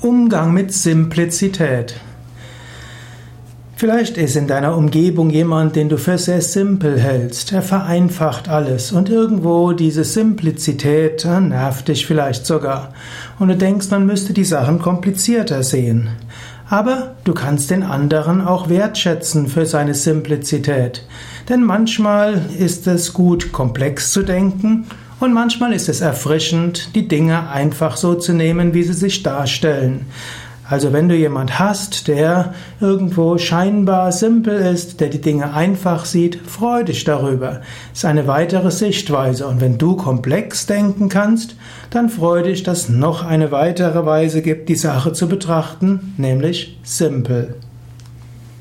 Umgang mit Simplizität. Vielleicht ist in deiner Umgebung jemand, den du für sehr simpel hältst. Er vereinfacht alles und irgendwo diese Simplizität äh, nervt dich vielleicht sogar. Und du denkst, man müsste die Sachen komplizierter sehen. Aber du kannst den anderen auch wertschätzen für seine Simplizität. Denn manchmal ist es gut, komplex zu denken und manchmal ist es erfrischend, die Dinge einfach so zu nehmen, wie sie sich darstellen. Also wenn du jemand hast, der irgendwo scheinbar simpel ist, der die Dinge einfach sieht, freu dich darüber. Ist eine weitere Sichtweise. Und wenn du komplex denken kannst, dann freu dich, dass noch eine weitere Weise gibt, die Sache zu betrachten, nämlich simpel.